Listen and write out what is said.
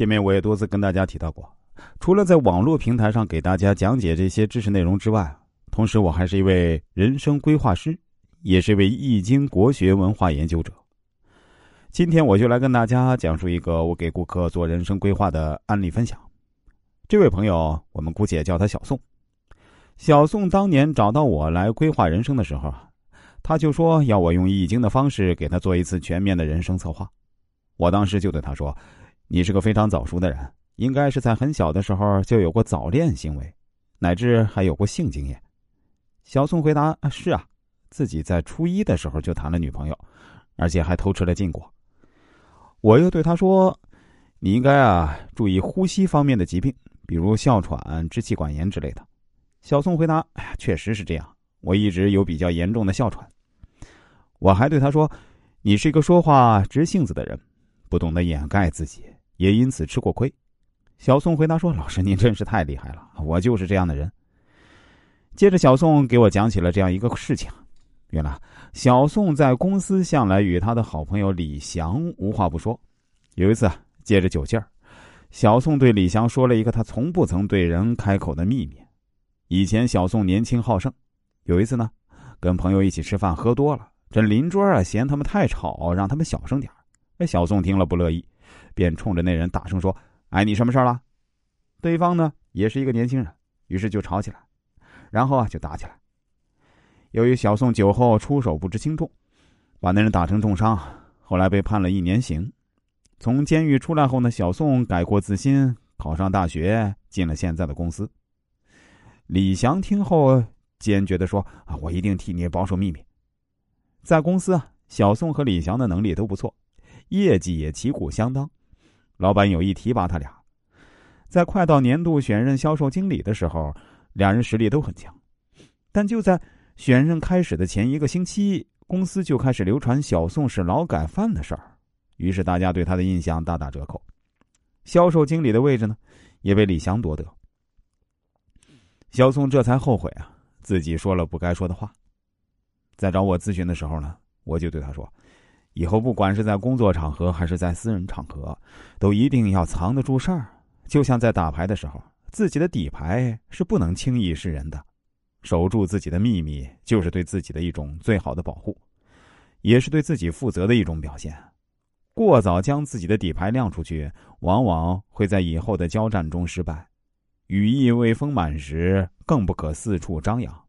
前面我也多次跟大家提到过，除了在网络平台上给大家讲解这些知识内容之外，同时我还是一位人生规划师，也是一位易经国学文化研究者。今天我就来跟大家讲述一个我给顾客做人生规划的案例分享。这位朋友，我们姑且叫他小宋。小宋当年找到我来规划人生的时候啊，他就说要我用易经的方式给他做一次全面的人生策划。我当时就对他说：“你是个非常早熟的人，应该是在很小的时候就有过早恋行为，乃至还有过性经验。”小宋回答：“是啊，自己在初一的时候就谈了女朋友，而且还偷吃了禁果。”我又对他说：“你应该啊注意呼吸方面的疾病，比如哮喘、支气管炎之类的。”小宋回答：“哎呀，确实是这样，我一直有比较严重的哮喘。”我还对他说：“你是一个说话直性子的人，不懂得掩盖自己，也因此吃过亏。”小宋回答说：“老师，您真是太厉害了，我就是这样的人。”接着，小宋给我讲起了这样一个事情。原来，小宋在公司向来与他的好朋友李翔无话不说。有一次，借着酒劲儿，小宋对李翔说了一个他从不曾对人开口的秘密。以前，小宋年轻好胜，有一次呢，跟朋友一起吃饭，喝多了，这邻桌啊嫌他们太吵，让他们小声点哎，小宋听了不乐意，便冲着那人大声说：“哎，你什么事了？”对方呢也是一个年轻人，于是就吵起来，然后啊就打起来。由于小宋酒后出手不知轻重，把那人打成重伤，后来被判了一年刑。从监狱出来后呢，小宋改过自新，考上大学，进了现在的公司。李翔听后坚决的说：“啊，我一定替你保守秘密。”在公司啊，小宋和李翔的能力都不错，业绩也旗鼓相当，老板有意提拔他俩。在快到年度选任销售经理的时候，两人实力都很强，但就在。选任开始的前一个星期，公司就开始流传小宋是劳改犯的事儿，于是大家对他的印象大打折扣。销售经理的位置呢，也被李翔夺得。小宋这才后悔啊，自己说了不该说的话。在找我咨询的时候呢，我就对他说：“以后不管是在工作场合还是在私人场合，都一定要藏得住事儿。就像在打牌的时候，自己的底牌是不能轻易示人的。”守住自己的秘密，就是对自己的一种最好的保护，也是对自己负责的一种表现。过早将自己的底牌亮出去，往往会在以后的交战中失败。羽翼未丰满时，更不可四处张扬。